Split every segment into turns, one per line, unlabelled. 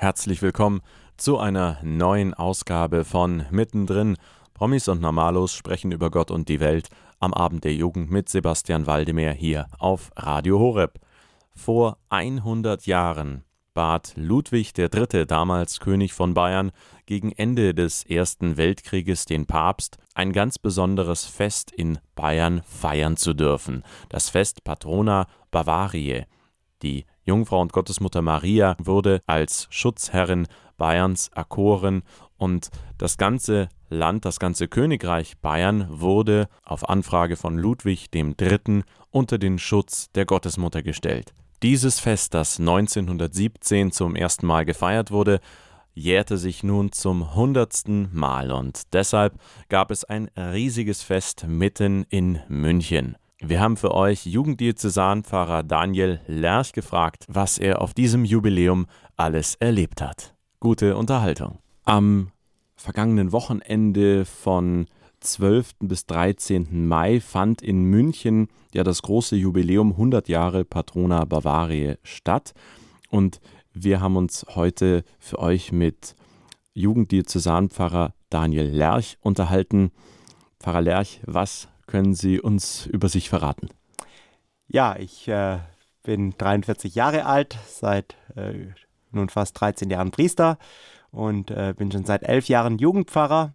Herzlich willkommen zu einer neuen Ausgabe von Mittendrin. Promis und Normalos sprechen über Gott und die Welt am Abend der Jugend mit Sebastian Waldemar hier auf Radio Horeb. Vor 100 Jahren bat Ludwig III., damals König von Bayern, gegen Ende des Ersten Weltkrieges den Papst, ein ganz besonderes Fest in Bayern feiern zu dürfen, das Fest Patrona Bavariae. Die Jungfrau und Gottesmutter Maria wurde als Schutzherrin Bayerns erkoren und das ganze Land, das ganze Königreich Bayern wurde auf Anfrage von Ludwig III. unter den Schutz der Gottesmutter gestellt. Dieses Fest, das 1917 zum ersten Mal gefeiert wurde, jährte sich nun zum hundertsten Mal und deshalb gab es ein riesiges Fest mitten in München. Wir haben für euch Jugenddiözesanpfarrer Daniel Lerch gefragt, was er auf diesem Jubiläum alles erlebt hat. Gute Unterhaltung. Am vergangenen Wochenende von 12. bis 13. Mai fand in München ja das große Jubiläum 100 Jahre Patrona Bavaria statt und wir haben uns heute für euch mit Jugenddiözesanpfarrer Daniel Lerch unterhalten. Pfarrer Lerch, was können Sie uns über sich verraten?
Ja, ich äh, bin 43 Jahre alt, seit äh, nun fast 13 Jahren Priester und äh, bin schon seit elf Jahren Jugendpfarrer.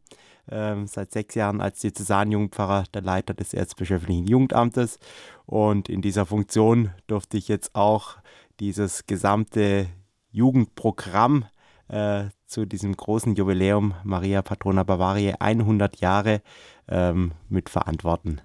Ähm, seit sechs Jahren als Diözesanjugendpfarrer der Leiter des Erzbischöflichen Jugendamtes. Und in dieser Funktion durfte ich jetzt auch dieses gesamte Jugendprogramm äh, zu diesem großen Jubiläum Maria Patrona Bavaria 100 Jahre ähm, mitverantworten.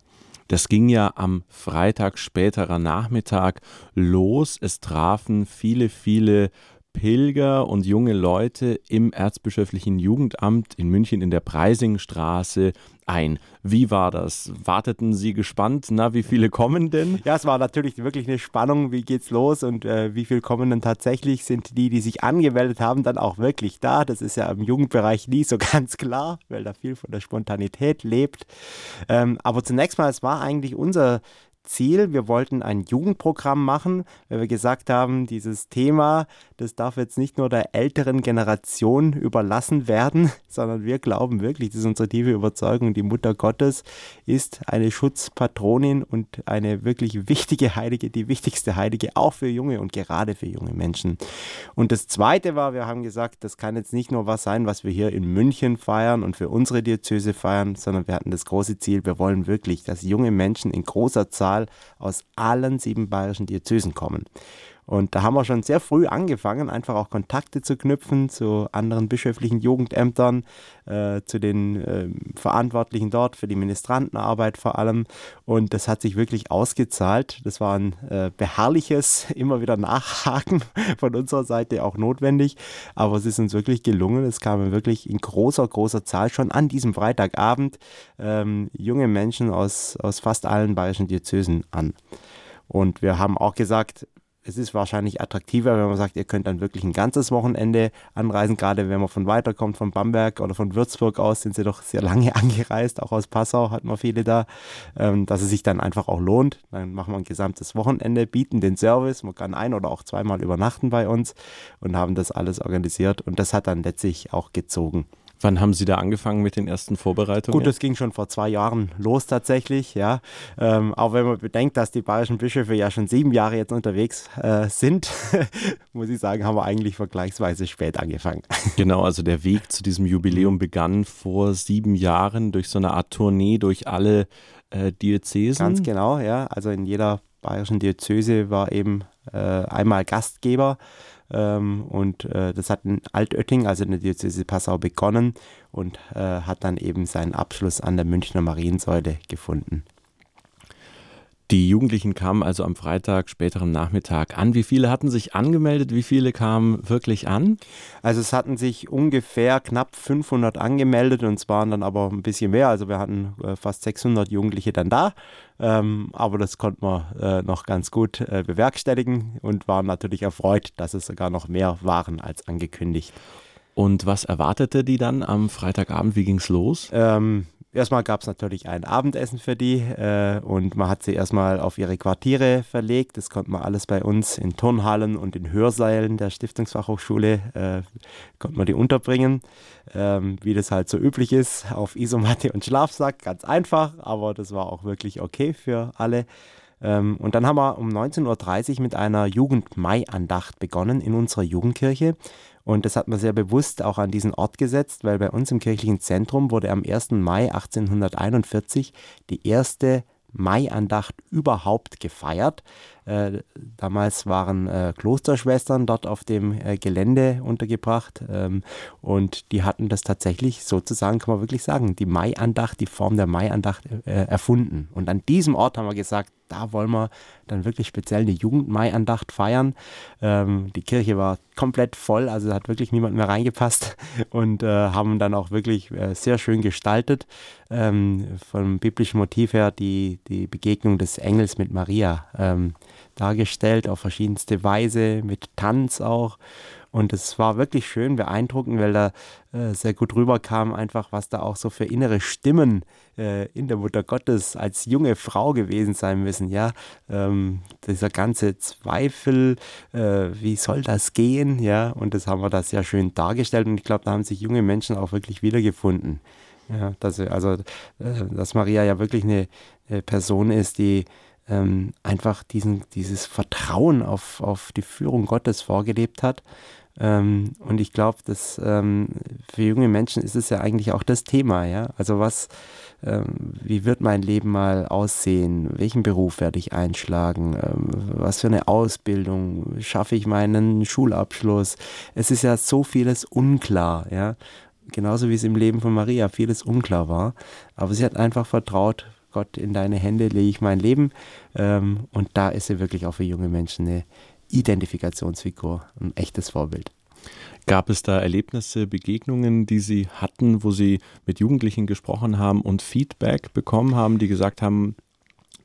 Das ging ja am Freitag späterer Nachmittag los. Es trafen viele, viele Pilger und junge Leute im Erzbischöflichen Jugendamt in München in der Preisingstraße ein. Wie war das? Warteten Sie gespannt? Na, wie viele kommen denn?
Ja, es war natürlich wirklich eine Spannung. Wie geht's los und äh, wie viele kommen denn tatsächlich? Sind die, die sich angemeldet haben, dann auch wirklich da? Das ist ja im Jugendbereich nie so ganz klar, weil da viel von der Spontanität lebt. Ähm, aber zunächst mal, es war eigentlich unser Ziel. Wir wollten ein Jugendprogramm machen, weil wir gesagt haben, dieses Thema, das darf jetzt nicht nur der älteren Generation überlassen werden, sondern wir glauben wirklich, das ist unsere tiefe Überzeugung, die Mutter Gottes ist eine Schutzpatronin und eine wirklich wichtige Heilige, die wichtigste Heilige, auch für junge und gerade für junge Menschen. Und das Zweite war, wir haben gesagt, das kann jetzt nicht nur was sein, was wir hier in München feiern und für unsere Diözese feiern, sondern wir hatten das große Ziel, wir wollen wirklich, dass junge Menschen in großer Zahl aus allen sieben bayerischen Diözesen kommen. Und da haben wir schon sehr früh angefangen, einfach auch Kontakte zu knüpfen zu anderen bischöflichen Jugendämtern, äh, zu den äh, Verantwortlichen dort für die Ministrantenarbeit vor allem. Und das hat sich wirklich ausgezahlt. Das war ein äh, beharrliches, immer wieder Nachhaken von unserer Seite auch notwendig. Aber es ist uns wirklich gelungen. Es kamen wirklich in großer, großer Zahl schon an diesem Freitagabend ähm, junge Menschen aus, aus fast allen bayerischen Diözesen an. Und wir haben auch gesagt, es ist wahrscheinlich attraktiver, wenn man sagt, ihr könnt dann wirklich ein ganzes Wochenende anreisen, gerade wenn man von weiter kommt, von Bamberg oder von Würzburg aus, sind sie doch sehr lange angereist, auch aus Passau hat man viele da, ähm, dass es sich dann einfach auch lohnt. Dann machen wir ein gesamtes Wochenende, bieten den Service, man kann ein oder auch zweimal übernachten bei uns und haben das alles organisiert. Und das hat dann letztlich auch gezogen.
Wann haben Sie da angefangen mit den ersten Vorbereitungen?
Gut, das ging schon vor zwei Jahren los tatsächlich, ja. Ähm, auch wenn man bedenkt, dass die bayerischen Bischöfe ja schon sieben Jahre jetzt unterwegs äh, sind, muss ich sagen, haben wir eigentlich vergleichsweise spät angefangen.
Genau, also der Weg zu diesem Jubiläum begann vor sieben Jahren durch so eine Art Tournee durch alle äh, Diözesen.
Ganz genau, ja. Also in jeder bayerischen Diözese war eben äh, einmal Gastgeber ähm, und äh, das hat in Altötting, also in der Diözese Passau, begonnen und äh, hat dann eben seinen Abschluss an der Münchner Mariensäule gefunden.
Die Jugendlichen kamen also am Freitag, späteren Nachmittag an. Wie viele hatten sich angemeldet? Wie viele kamen wirklich an?
Also es hatten sich ungefähr knapp 500 angemeldet und es waren dann aber ein bisschen mehr. Also wir hatten äh, fast 600 Jugendliche dann da. Ähm, aber das konnten wir äh, noch ganz gut äh, bewerkstelligen und waren natürlich erfreut, dass es sogar noch mehr waren als angekündigt.
Und was erwartete die dann am Freitagabend? Wie ging es los?
Ähm, erstmal gab es natürlich ein Abendessen für die äh, und man hat sie erstmal auf ihre Quartiere verlegt. Das konnte man alles bei uns in Turnhallen und in Hörseilen der Stiftungsfachhochschule, äh, konnte man die unterbringen. Ähm, wie das halt so üblich ist, auf Isomatte und Schlafsack, ganz einfach, aber das war auch wirklich okay für alle. Ähm, und dann haben wir um 19.30 Uhr mit einer Jugend-Mai-Andacht begonnen in unserer Jugendkirche. Und das hat man sehr bewusst auch an diesen Ort gesetzt, weil bei uns im kirchlichen Zentrum wurde am 1. Mai 1841 die erste Maiandacht überhaupt gefeiert. Äh, damals waren äh, Klosterschwestern dort auf dem äh, Gelände untergebracht ähm, und die hatten das tatsächlich sozusagen, kann man wirklich sagen, die Maiandacht, die Form der Maiandacht äh, erfunden. Und an diesem Ort haben wir gesagt, da wollen wir dann wirklich speziell eine Jugendmaiandacht feiern. Ähm, die Kirche war komplett voll, also hat wirklich niemand mehr reingepasst und äh, haben dann auch wirklich äh, sehr schön gestaltet. Ähm, vom biblischen Motiv her die, die Begegnung des Engels mit Maria ähm, dargestellt auf verschiedenste Weise, mit Tanz auch. Und es war wirklich schön beeindruckend, weil da äh, sehr gut rüberkam, einfach was da auch so für innere Stimmen äh, in der Mutter Gottes als junge Frau gewesen sein müssen. Ja, ähm, dieser ganze Zweifel, äh, wie soll das gehen? Ja, und das haben wir da sehr schön dargestellt. Und ich glaube, da haben sich junge Menschen auch wirklich wiedergefunden. Ja, dass, also, äh, dass Maria ja wirklich eine, eine Person ist, die ähm, einfach diesen, dieses Vertrauen auf, auf die Führung Gottes vorgelebt hat ähm, und ich glaube, dass ähm, für junge Menschen ist es ja eigentlich auch das Thema, ja. Also was, ähm, wie wird mein Leben mal aussehen? Welchen Beruf werde ich einschlagen? Ähm, was für eine Ausbildung? Schaffe ich meinen Schulabschluss? Es ist ja so vieles unklar, ja. Genauso wie es im Leben von Maria vieles unklar war. Aber sie hat einfach vertraut, Gott, in deine Hände lege ich mein Leben. Ähm, und da ist sie wirklich auch für junge Menschen eine Identifikationsfigur, ein echtes Vorbild.
Gab es da Erlebnisse, Begegnungen, die Sie hatten, wo Sie mit Jugendlichen gesprochen haben und Feedback bekommen haben, die gesagt haben,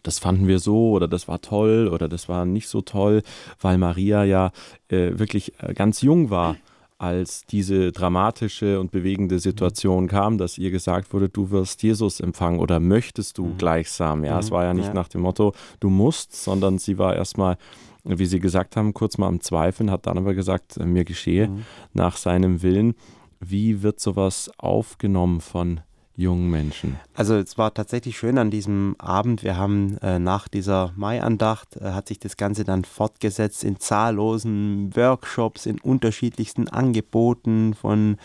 das fanden wir so oder das war toll oder das war nicht so toll, weil Maria ja äh, wirklich äh, ganz jung war, als diese dramatische und bewegende Situation kam, dass ihr gesagt wurde, du wirst Jesus empfangen oder möchtest du mhm. gleichsam. Ja, mhm. es war ja nicht ja. nach dem Motto, du musst, sondern sie war erstmal wie Sie gesagt haben, kurz mal am Zweifeln, hat dann aber gesagt, äh, mir geschehe mhm. nach seinem Willen. Wie wird sowas aufgenommen von jungen Menschen?
Also es war tatsächlich schön an diesem Abend. Wir haben äh, nach dieser Maiandacht äh, hat sich das Ganze dann fortgesetzt in zahllosen Workshops, in unterschiedlichsten Angeboten von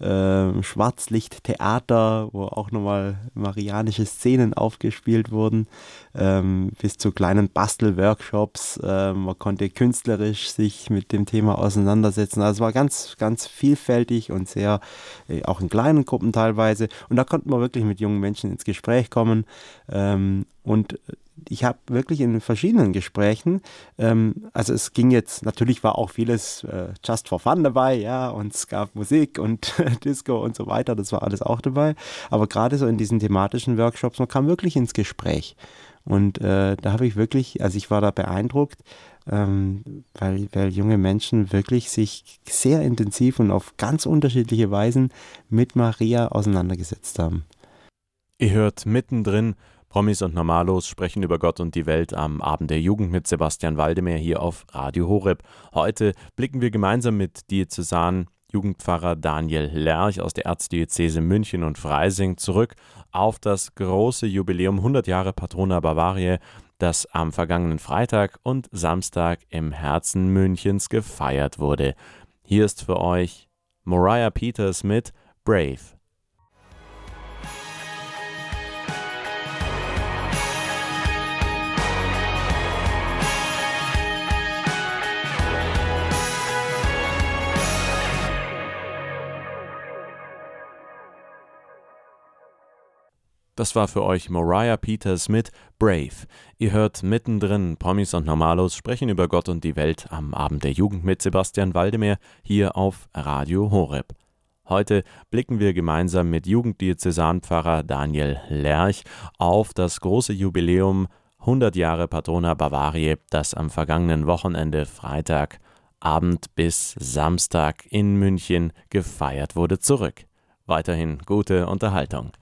äh, Schwarzlichttheater, wo auch nochmal marianische Szenen aufgespielt wurden, ähm, bis zu kleinen Bastelworkshops. Ähm, man konnte künstlerisch sich mit dem Thema auseinandersetzen. Also es war ganz, ganz vielfältig und sehr, äh, auch in kleinen Gruppen teilweise. Und da konnten wir wirklich mit jungen Menschen ins Gespräch kommen. Ähm, und ich habe wirklich in verschiedenen Gesprächen, ähm, also es ging jetzt, natürlich war auch vieles äh, just for fun dabei, ja, und es gab Musik und Disco und so weiter, das war alles auch dabei. Aber gerade so in diesen thematischen Workshops, man kam wirklich ins Gespräch. Und äh, da habe ich wirklich, also ich war da beeindruckt, ähm, weil, weil junge Menschen wirklich sich sehr intensiv und auf ganz unterschiedliche Weisen mit Maria auseinandergesetzt haben.
Ihr hört mittendrin Promis und Normalos sprechen über Gott und die Welt am Abend der Jugend mit Sebastian Waldemar hier auf Radio Horeb. Heute blicken wir gemeinsam mit Diözesan Jugendpfarrer Daniel Lerch aus der Erzdiözese München und Freising zurück auf das große Jubiläum 100 Jahre Patrona Bavaria das am vergangenen Freitag und Samstag im Herzen Münchens gefeiert wurde. Hier ist für euch Mariah Peters mit Brave. Das war für euch Mariah Peters mit Brave. Ihr hört mittendrin Promis und Normalos sprechen über Gott und die Welt am Abend der Jugend mit Sebastian Waldemar hier auf Radio Horeb. Heute blicken wir gemeinsam mit Jugenddiözesanpfarrer Daniel Lerch auf das große Jubiläum 100 Jahre Patrona Bavaria, das am vergangenen Wochenende Freitag Abend bis Samstag in München gefeiert wurde, zurück. Weiterhin gute Unterhaltung.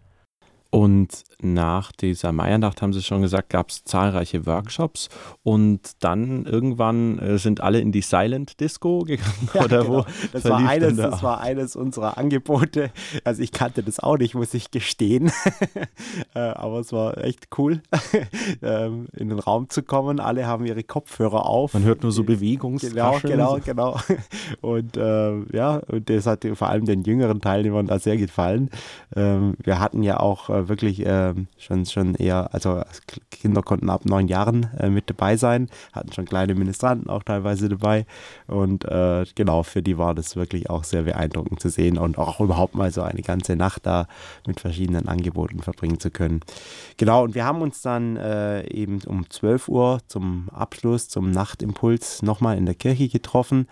Und nach dieser Meiernacht, haben Sie schon gesagt, gab es zahlreiche Workshops und dann irgendwann äh, sind alle in die Silent Disco gegangen
ja, oder genau. wo? Das war, eines, da das war eines unserer Angebote. Also ich kannte das auch nicht, muss ich gestehen. äh, aber es war echt cool, ähm, in den Raum zu kommen. Alle haben ihre Kopfhörer auf.
Man hört nur so Bewegungsrascheln.
Genau, genau, genau. Und äh, ja, und das hat vor allem den jüngeren Teilnehmern da sehr gefallen. Ähm, wir hatten ja auch äh, wirklich äh, schon, schon eher, also Kinder konnten ab neun Jahren äh, mit dabei sein, hatten schon kleine Ministranten auch teilweise dabei. Und äh, genau, für die war das wirklich auch sehr beeindruckend zu sehen und auch überhaupt mal so eine ganze Nacht da mit verschiedenen Angeboten verbringen zu können. Genau, und wir haben uns dann äh, eben um 12 Uhr zum Abschluss, zum Nachtimpuls nochmal in der Kirche getroffen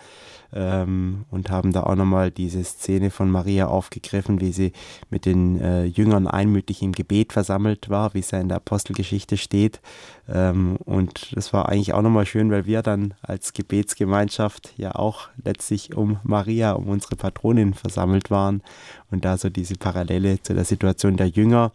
ähm, und haben da auch nochmal diese Szene von Maria aufgegriffen, wie sie mit den äh, Jüngern einmütig im Gebet versammelt war, wie es ja in der Apostelgeschichte steht. Ähm, und das war eigentlich auch nochmal schön, weil wir dann als Gebetsgemeinschaft ja auch letztlich um Maria, um unsere Patronin versammelt waren und da so diese Parallele zu der Situation der Jünger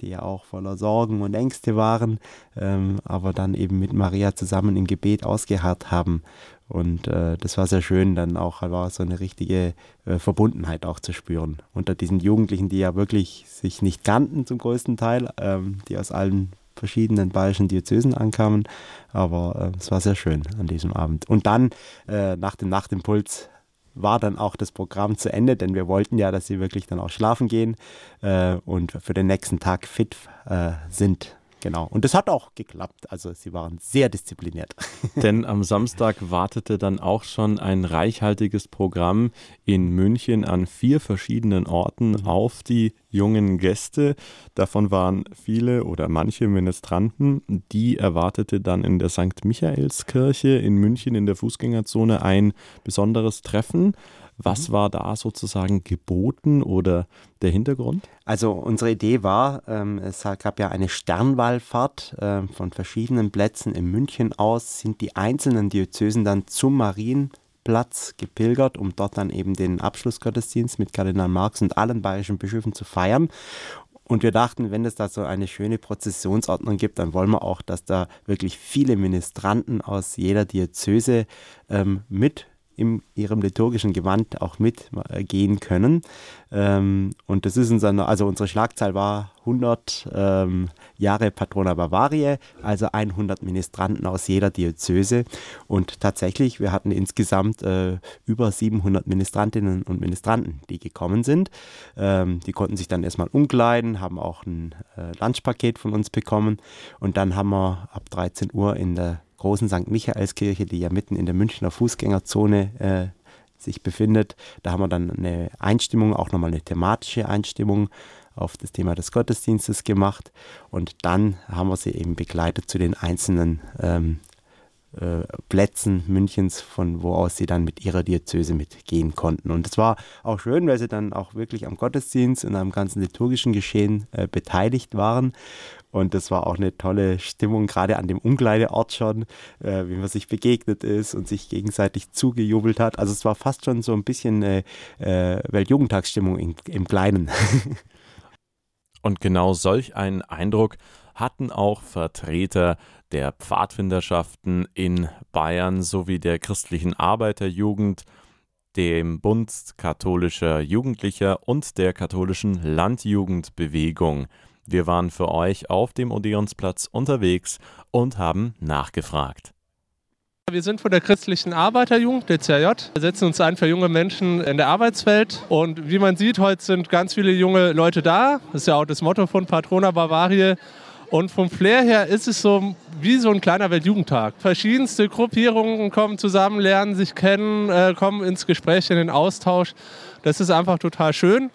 die ja auch voller Sorgen und Ängste waren, ähm, aber dann eben mit Maria zusammen im Gebet ausgeharrt haben. Und äh, das war sehr schön, dann auch war so eine richtige äh, Verbundenheit auch zu spüren unter diesen Jugendlichen, die ja wirklich sich nicht kannten zum größten Teil, ähm, die aus allen verschiedenen bayerischen Diözesen ankamen. Aber äh, es war sehr schön an diesem Abend. Und dann äh, nach dem Nachtimpuls war dann auch das Programm zu Ende, denn wir wollten ja, dass sie wirklich dann auch schlafen gehen äh, und für den nächsten Tag fit äh, sind. Genau. Und das hat auch geklappt. Also sie waren sehr diszipliniert.
Denn am Samstag wartete dann auch schon ein reichhaltiges Programm in München an vier verschiedenen Orten auf die jungen Gäste. Davon waren viele oder manche Ministranten. Die erwartete dann in der St. Michaelskirche in München in der Fußgängerzone ein besonderes Treffen. Was mhm. war da sozusagen geboten oder der Hintergrund?
Also unsere Idee war, ähm, es gab ja eine Sternwallfahrt äh, von verschiedenen Plätzen in München aus, sind die einzelnen Diözesen dann zum Marienplatz gepilgert, um dort dann eben den Abschlussgottesdienst mit Kardinal Marx und allen bayerischen Bischöfen zu feiern. Und wir dachten, wenn es da so eine schöne Prozessionsordnung gibt, dann wollen wir auch, dass da wirklich viele Ministranten aus jeder Diözese ähm, mit in ihrem liturgischen Gewand auch mitgehen können. Ähm, und das ist unser, also unsere Schlagzahl war 100 ähm, Jahre Patrona Bavaria, also 100 Ministranten aus jeder Diözese. Und tatsächlich, wir hatten insgesamt äh, über 700 Ministrantinnen und Ministranten, die gekommen sind. Ähm, die konnten sich dann erstmal umkleiden, haben auch ein äh, Lunchpaket von uns bekommen. Und dann haben wir ab 13 Uhr in der großen St. Michaelskirche, die ja mitten in der Münchner Fußgängerzone äh, sich befindet. Da haben wir dann eine Einstimmung, auch nochmal eine thematische Einstimmung auf das Thema des Gottesdienstes gemacht. Und dann haben wir sie eben begleitet zu den einzelnen ähm, äh, Plätzen Münchens, von wo aus sie dann mit ihrer Diözese mitgehen konnten. Und es war auch schön, weil sie dann auch wirklich am Gottesdienst und am ganzen liturgischen Geschehen äh, beteiligt waren. Und das war auch eine tolle Stimmung, gerade an dem Umkleideort schon, äh, wie man sich begegnet ist und sich gegenseitig zugejubelt hat. Also es war fast schon so ein bisschen eine äh, Weltjugendtagsstimmung in, im Kleinen.
Und genau solch einen Eindruck hatten auch Vertreter der Pfadfinderschaften in Bayern sowie der christlichen Arbeiterjugend, dem Bund katholischer Jugendlicher und der katholischen Landjugendbewegung. Wir waren für euch auf dem Odeonsplatz unterwegs und haben nachgefragt.
Wir sind von der christlichen Arbeiterjugend, der CRJ. Wir setzen uns ein für junge Menschen in der Arbeitswelt. Und wie man sieht, heute sind ganz viele junge Leute da. Das ist ja auch das Motto von Patrona Bavaria. Und vom Flair her ist es so wie so ein kleiner Weltjugendtag. Verschiedenste Gruppierungen kommen zusammen, lernen sich kennen, äh, kommen ins Gespräch, in den Austausch. Das ist einfach total schön.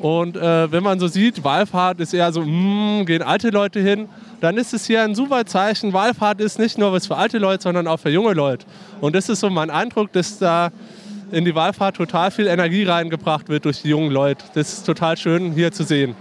Und äh, wenn man so sieht, Wallfahrt ist eher so, mm, gehen alte Leute hin dann ist es hier ein super Zeichen. Wallfahrt ist nicht nur was für alte Leute, sondern auch für junge Leute. Und das ist so mein Eindruck, dass da in die Wallfahrt total viel Energie reingebracht wird durch die jungen Leute. Das ist total schön hier zu sehen.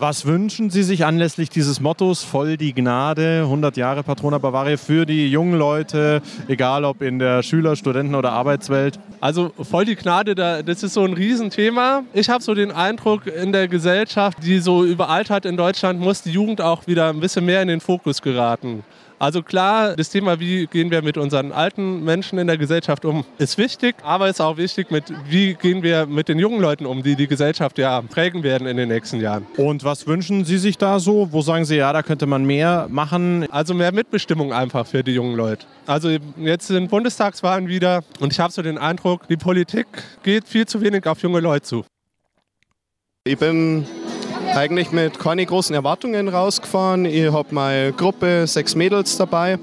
Was wünschen Sie sich anlässlich dieses Mottos voll die Gnade, 100 Jahre Patrona Bavaria für die jungen Leute, egal ob in der Schüler-, Studenten- oder Arbeitswelt?
Also voll die Gnade, das ist so ein Riesenthema. Ich habe so den Eindruck, in der Gesellschaft, die so überaltert in Deutschland, muss die Jugend auch wieder ein bisschen mehr in den Fokus geraten. Also klar, das Thema, wie gehen wir mit unseren alten Menschen in der Gesellschaft um, ist wichtig, aber es ist auch wichtig, mit, wie gehen wir mit den jungen Leuten um, die die Gesellschaft ja prägen werden in den nächsten Jahren.
Und was wünschen Sie sich da so? Wo sagen Sie, ja, da könnte man mehr machen?
Also mehr Mitbestimmung einfach für die jungen Leute. Also jetzt sind Bundestagswahlen wieder und ich habe so den Eindruck, die Politik geht viel zu wenig auf junge Leute zu.
Ich bin eigentlich mit keine großen Erwartungen rausgefahren. Ich habe meine Gruppe, sechs Mädels dabei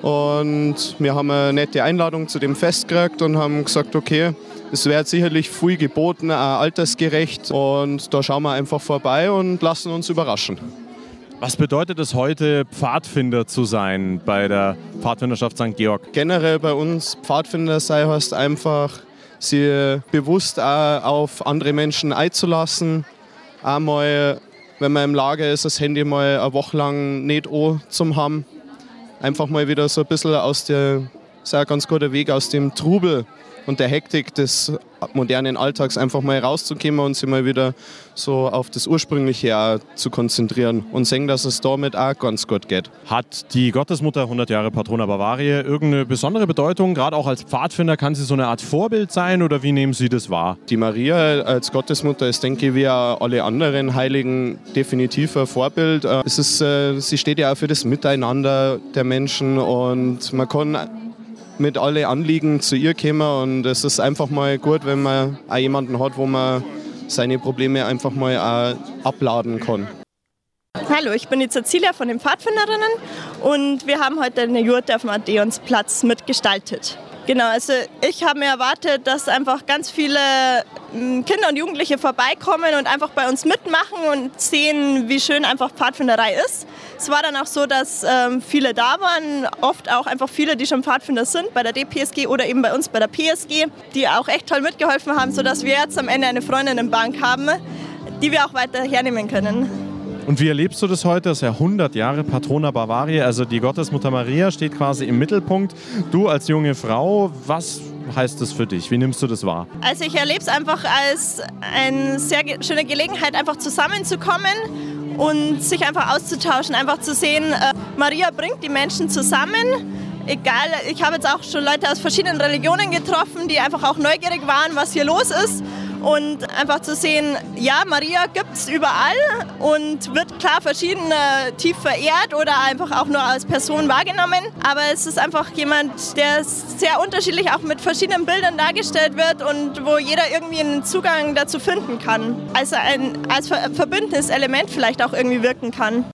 und wir haben eine nette Einladung zu dem Fest gekriegt und haben gesagt, okay, es wird sicherlich viel geboten, auch altersgerecht und da schauen wir einfach vorbei und lassen uns überraschen.
Was bedeutet es heute, Pfadfinder zu sein bei der Pfadfinderschaft St. Georg?
Generell bei uns Pfadfinder sei heißt einfach, sie bewusst auf andere Menschen einzulassen, einmal, wenn man im Lager ist, das Handy mal eine Woche lang nicht an zum haben. Einfach mal wieder so ein bisschen aus der, sehr ganz guter Weg aus dem Trubel und der Hektik des modernen Alltags einfach mal rauszukommen und sich mal wieder so auf das Ursprüngliche zu konzentrieren und sehen, dass es damit auch ganz gut geht.
Hat die Gottesmutter 100 Jahre Patrona Bavaria irgendeine besondere Bedeutung? Gerade auch als Pfadfinder kann sie so eine Art Vorbild sein oder wie nehmen Sie das wahr?
Die Maria als Gottesmutter ist, denke ich, wie alle anderen Heiligen definitiv ein Vorbild. Äh, es ist, äh, sie steht ja auch für das Miteinander der Menschen und man kann mit alle Anliegen zu ihr kommen und es ist einfach mal gut, wenn man auch jemanden hat, wo man seine Probleme einfach mal abladen kann.
Hallo, ich bin die Cecilia von den Pfadfinderinnen und wir haben heute eine Jurte auf dem Adeonsplatz mitgestaltet. Genau, also ich habe mir erwartet, dass einfach ganz viele hm, Kinder und Jugendliche vorbeikommen und einfach bei uns mitmachen und sehen, wie schön einfach Pfadfinderei ist. Es war dann auch so, dass ähm, viele da waren, oft auch einfach viele, die schon Pfadfinder sind, bei der DPSG oder eben bei uns bei der PSG, die auch echt toll mitgeholfen haben, sodass wir jetzt am Ende eine Freundinnenbank haben, die wir auch weiter hernehmen können.
Und wie erlebst du das heute? Das ist ja 100 Jahre Patrona Bavaria, also die Gottesmutter Maria steht quasi im Mittelpunkt. Du als junge Frau, was heißt das für dich? Wie nimmst du das wahr?
Also ich erlebe es einfach als eine sehr schöne Gelegenheit, einfach zusammenzukommen und sich einfach auszutauschen, einfach zu sehen, äh, Maria bringt die Menschen zusammen. Egal, ich habe jetzt auch schon Leute aus verschiedenen Religionen getroffen, die einfach auch neugierig waren, was hier los ist und einfach zu sehen, ja, Maria gibt es überall und wird klar verschieden tief verehrt oder einfach auch nur als Person wahrgenommen. Aber es ist einfach jemand, der sehr unterschiedlich auch mit verschiedenen Bildern dargestellt wird und wo jeder irgendwie einen Zugang dazu finden kann. Also ein, als verbündendes Element vielleicht auch irgendwie wirken kann.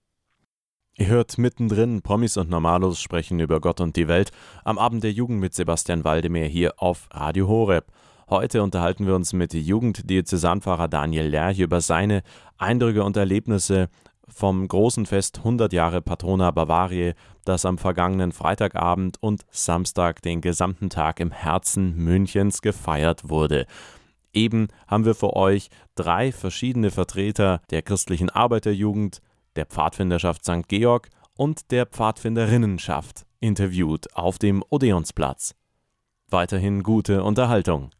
Ihr hört mittendrin Promis und Normalos sprechen über Gott und die Welt am Abend der Jugend mit Sebastian Waldemar hier auf Radio Horeb. Heute unterhalten wir uns mit Jugenddiözesanpfarrer Daniel Lerch über seine Eindrücke und Erlebnisse vom großen Fest 100 Jahre Patrona Bavaria, das am vergangenen Freitagabend und Samstag den gesamten Tag im Herzen Münchens gefeiert wurde. Eben haben wir für euch drei verschiedene Vertreter der christlichen Arbeiterjugend, der Pfadfinderschaft St. Georg und der Pfadfinderinnenschaft interviewt auf dem Odeonsplatz. Weiterhin gute Unterhaltung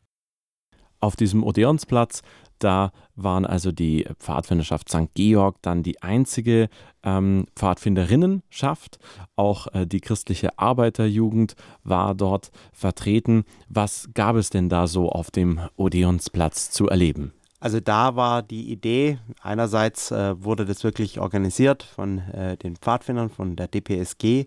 auf diesem Odeonsplatz. Da waren also die Pfadfinderschaft St. Georg dann die einzige ähm, Pfadfinderinnenschaft. Auch äh, die christliche Arbeiterjugend war dort vertreten. Was gab es denn da so auf dem Odeonsplatz zu erleben?
Also da war die Idee, einerseits äh, wurde das wirklich organisiert von äh, den Pfadfindern, von der DPSG,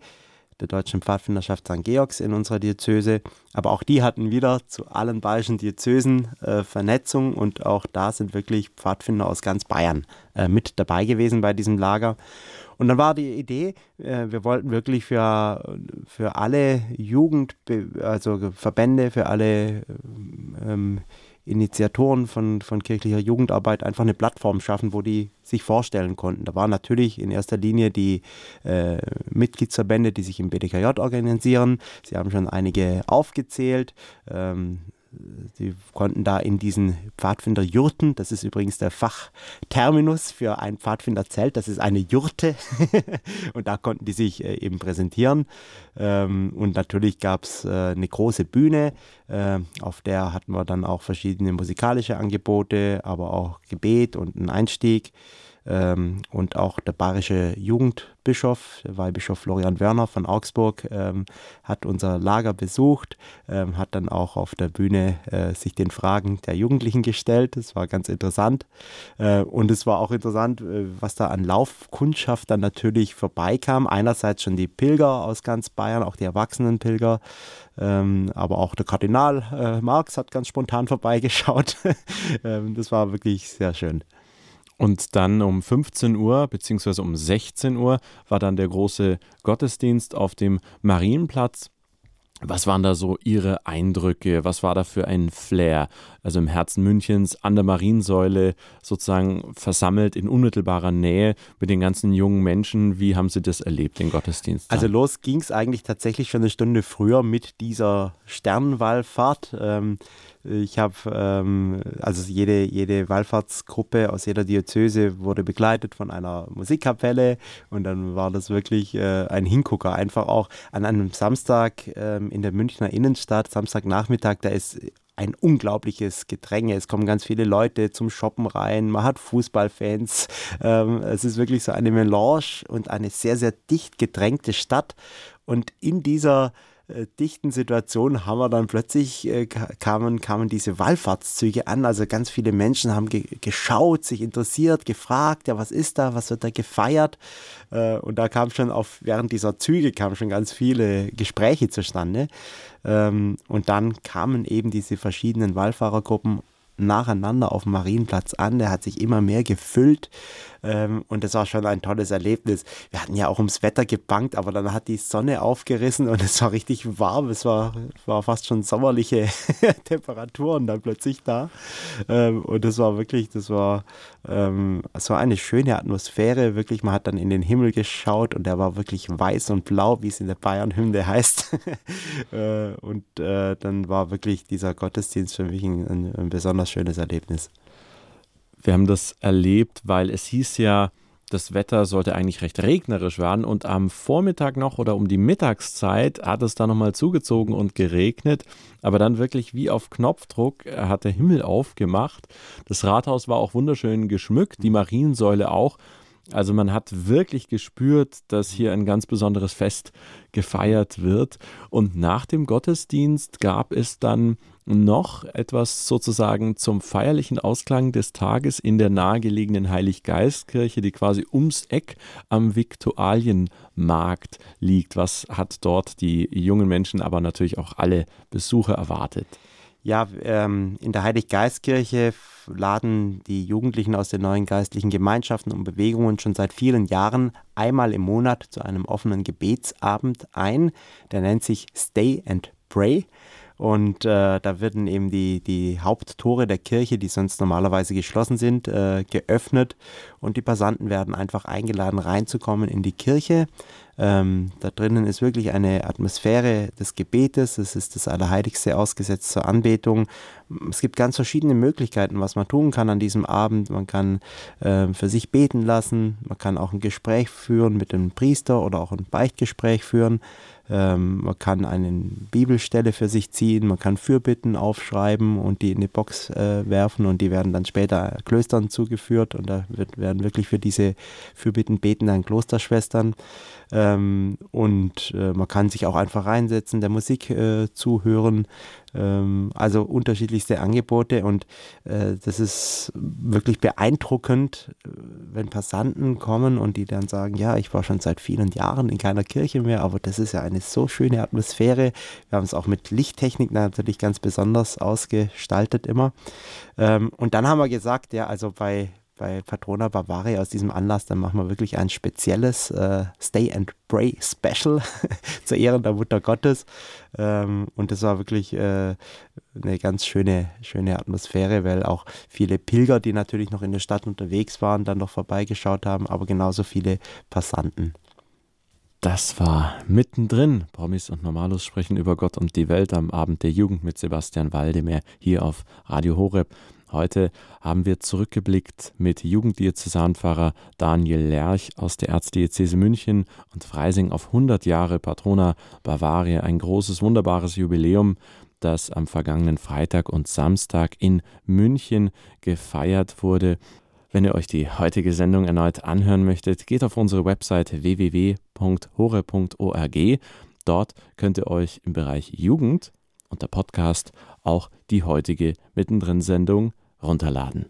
der Deutschen Pfadfinderschaft St. Georgs in unserer Diözese. Aber auch die hatten wieder zu allen bayerischen Diözesen äh, Vernetzung und auch da sind wirklich Pfadfinder aus ganz Bayern äh, mit dabei gewesen bei diesem Lager. Und dann war die Idee, äh, wir wollten wirklich für, für alle Jugend, also Verbände, für alle ähm, Initiatoren von, von kirchlicher Jugendarbeit einfach eine Plattform schaffen, wo die sich vorstellen konnten. Da waren natürlich in erster Linie die äh, Mitgliedsverbände, die sich im BDKJ organisieren. Sie haben schon einige aufgezählt. Ähm, Sie konnten da in diesen Pfadfinderjurten, das ist übrigens der Fachterminus für ein Pfadfinderzelt, das ist eine Jurte und da konnten die sich äh, eben präsentieren. Ähm, und natürlich gab es äh, eine große Bühne, äh, auf der hatten wir dann auch verschiedene musikalische Angebote, aber auch Gebet und einen Einstieg. Ähm, und auch der bayerische Jugendbischof, der Weihbischof Florian Werner von Augsburg, ähm, hat unser Lager besucht, ähm, hat dann auch auf der Bühne äh, sich den Fragen der Jugendlichen gestellt. Das war ganz interessant. Äh, und es war auch interessant, äh, was da an Laufkundschaft dann natürlich vorbeikam. Einerseits schon die Pilger aus ganz Bayern, auch die erwachsenen Pilger. Ähm, aber auch der Kardinal äh, Marx hat ganz spontan vorbeigeschaut. ähm, das war wirklich sehr schön.
Und dann um 15 Uhr beziehungsweise um 16 Uhr war dann der große Gottesdienst auf dem Marienplatz. Was waren da so Ihre Eindrücke? Was war da für ein Flair? Also im Herzen Münchens, an der Mariensäule, sozusagen versammelt in unmittelbarer Nähe mit den ganzen jungen Menschen. Wie haben Sie das erlebt, den Gottesdienst?
Also los ging es eigentlich tatsächlich schon eine Stunde früher mit dieser Sternwallfahrt. Ähm, ich habe, ähm, also jede, jede Wallfahrtsgruppe aus jeder Diözese wurde begleitet von einer Musikkapelle und dann war das wirklich äh, ein Hingucker. Einfach auch an einem Samstag ähm, in der Münchner Innenstadt, Samstagnachmittag, da ist ein unglaubliches Gedränge. Es kommen ganz viele Leute zum Shoppen rein, man hat Fußballfans. Ähm, es ist wirklich so eine Melange und eine sehr, sehr dicht gedrängte Stadt. Und in dieser äh, dichten Situation haben wir dann plötzlich äh, kamen, kamen diese Wallfahrtszüge an. Also ganz viele Menschen haben ge geschaut, sich interessiert, gefragt, ja, was ist da, was wird da gefeiert? Äh, und da kam schon auf, während dieser Züge kamen schon ganz viele Gespräche zustande. Ähm, und dann kamen eben diese verschiedenen Wallfahrergruppen nacheinander auf dem Marienplatz an. Der hat sich immer mehr gefüllt. Ähm, und das war schon ein tolles Erlebnis. Wir hatten ja auch ums Wetter gebankt, aber dann hat die Sonne aufgerissen und es war richtig warm. Es war, war fast schon sommerliche Temperaturen dann plötzlich da. Ähm, und das war wirklich, das war ähm, so eine schöne Atmosphäre. Wirklich, man hat dann in den Himmel geschaut und der war wirklich weiß und blau, wie es in der Bayern-Hymne heißt. äh, und äh, dann war wirklich dieser Gottesdienst für mich ein, ein besonders schönes Erlebnis.
Wir haben das erlebt, weil es hieß ja, das Wetter sollte eigentlich recht regnerisch werden und am Vormittag noch oder um die Mittagszeit hat es da nochmal zugezogen und geregnet, aber dann wirklich wie auf Knopfdruck hat der Himmel aufgemacht. Das Rathaus war auch wunderschön geschmückt, die Mariensäule auch. Also man hat wirklich gespürt, dass hier ein ganz besonderes Fest gefeiert wird. Und nach dem Gottesdienst gab es dann noch etwas sozusagen zum feierlichen Ausklang des Tages in der nahegelegenen Heiliggeistkirche, die quasi ums Eck am Viktualienmarkt liegt. Was hat dort die jungen Menschen, aber natürlich auch alle Besucher erwartet?
Ja, ähm, in der Heiliggeistkirche laden die Jugendlichen aus den neuen geistlichen Gemeinschaften und Bewegungen schon seit vielen Jahren einmal im Monat zu einem offenen Gebetsabend ein. Der nennt sich Stay and Pray. Und äh, da werden eben die, die Haupttore der Kirche, die sonst normalerweise geschlossen sind, äh, geöffnet. Und die Passanten werden einfach eingeladen, reinzukommen in die Kirche. Ähm, da drinnen ist wirklich eine Atmosphäre des Gebetes. Es ist das Allerheiligste ausgesetzt zur Anbetung. Es gibt ganz verschiedene Möglichkeiten, was man tun kann an diesem Abend. Man kann äh, für sich beten lassen. Man kann auch ein Gespräch führen mit dem Priester oder auch ein Beichtgespräch führen. Ähm, man kann eine Bibelstelle für sich ziehen, man kann Fürbitten aufschreiben und die in die Box äh, werfen und die werden dann später Klöstern zugeführt und da wird, werden wirklich für diese Fürbitten beten dann Klosterschwestern. Ähm, und äh, man kann sich auch einfach reinsetzen, der Musik äh, zuhören. Ähm, also unterschiedlichste Angebote und äh, das ist wirklich beeindruckend, äh, wenn Passanten kommen und die dann sagen, ja, ich war schon seit vielen Jahren in keiner Kirche mehr, aber das ist ja eine so schöne Atmosphäre. Wir haben es auch mit Lichttechnik natürlich ganz besonders ausgestaltet immer. Ähm, und dann haben wir gesagt, ja, also bei bei Patrona Bavaria aus diesem Anlass, dann machen wir wirklich ein spezielles äh, Stay and Pray Special zu Ehren der Mutter Gottes. Ähm, und das war wirklich äh, eine ganz schöne, schöne Atmosphäre, weil auch viele Pilger, die natürlich noch in der Stadt unterwegs waren, dann noch vorbeigeschaut haben, aber genauso viele Passanten.
Das war mittendrin. Promis und Normalos sprechen über Gott und die Welt am Abend der Jugend mit Sebastian Waldemar hier auf Radio Horeb. Heute haben wir zurückgeblickt mit Jugenddiözesanpfarrer Daniel Lerch aus der Erzdiözese München und Freising auf 100 Jahre Patrona Bavaria. Ein großes, wunderbares Jubiläum, das am vergangenen Freitag und Samstag in München gefeiert wurde. Wenn ihr euch die heutige Sendung erneut anhören möchtet, geht auf unsere Website www.hore.org. Dort könnt ihr euch im Bereich Jugend unter Podcast auch die heutige Mittendrin-Sendung runterladen.